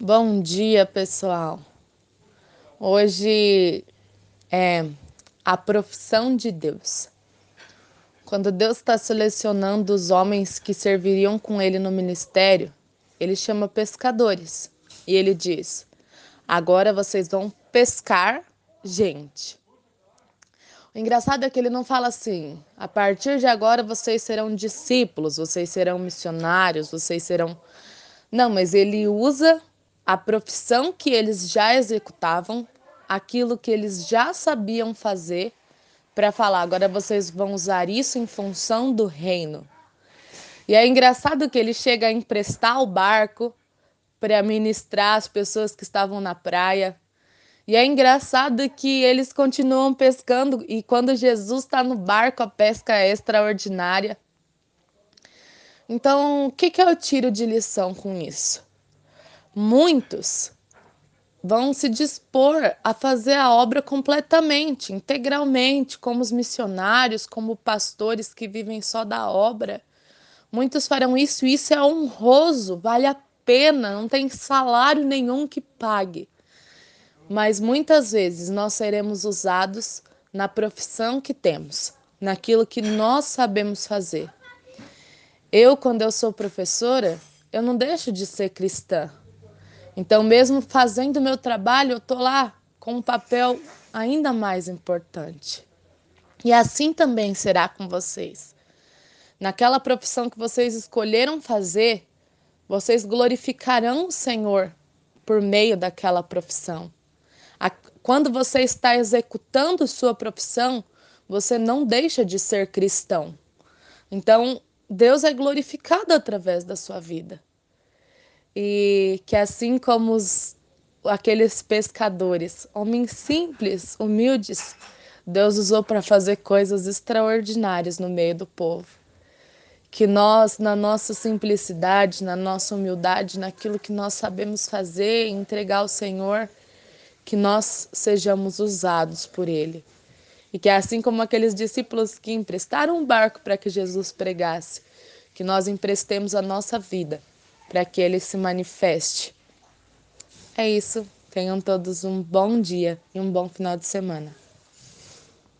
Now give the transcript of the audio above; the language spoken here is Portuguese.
Bom dia, pessoal. Hoje é a profissão de Deus. Quando Deus está selecionando os homens que serviriam com ele no ministério, ele chama pescadores e ele diz: Agora vocês vão pescar gente. O engraçado é que ele não fala assim: a partir de agora vocês serão discípulos, vocês serão missionários, vocês serão. Não, mas ele usa a profissão que eles já executavam, aquilo que eles já sabiam fazer, para falar, agora vocês vão usar isso em função do reino. E é engraçado que ele chega a emprestar o barco para ministrar as pessoas que estavam na praia. E é engraçado que eles continuam pescando e quando Jesus está no barco, a pesca é extraordinária. Então, o que, que eu tiro de lição com isso? Muitos vão se dispor a fazer a obra completamente, integralmente, como os missionários, como pastores que vivem só da obra. Muitos farão isso, e isso é honroso, vale a pena, não tem salário nenhum que pague. Mas muitas vezes nós seremos usados na profissão que temos, naquilo que nós sabemos fazer. Eu, quando eu sou professora, eu não deixo de ser cristã, então, mesmo fazendo o meu trabalho, eu estou lá com um papel ainda mais importante. E assim também será com vocês. Naquela profissão que vocês escolheram fazer, vocês glorificarão o Senhor por meio daquela profissão. Quando você está executando sua profissão, você não deixa de ser cristão. Então, Deus é glorificado através da sua vida e que assim como os, aqueles pescadores, homens simples, humildes, Deus usou para fazer coisas extraordinárias no meio do povo. Que nós, na nossa simplicidade, na nossa humildade, naquilo que nós sabemos fazer, entregar ao Senhor, que nós sejamos usados por Ele. E que assim como aqueles discípulos que emprestaram um barco para que Jesus pregasse, que nós emprestemos a nossa vida para que ele se manifeste. É isso. Tenham todos um bom dia e um bom final de semana.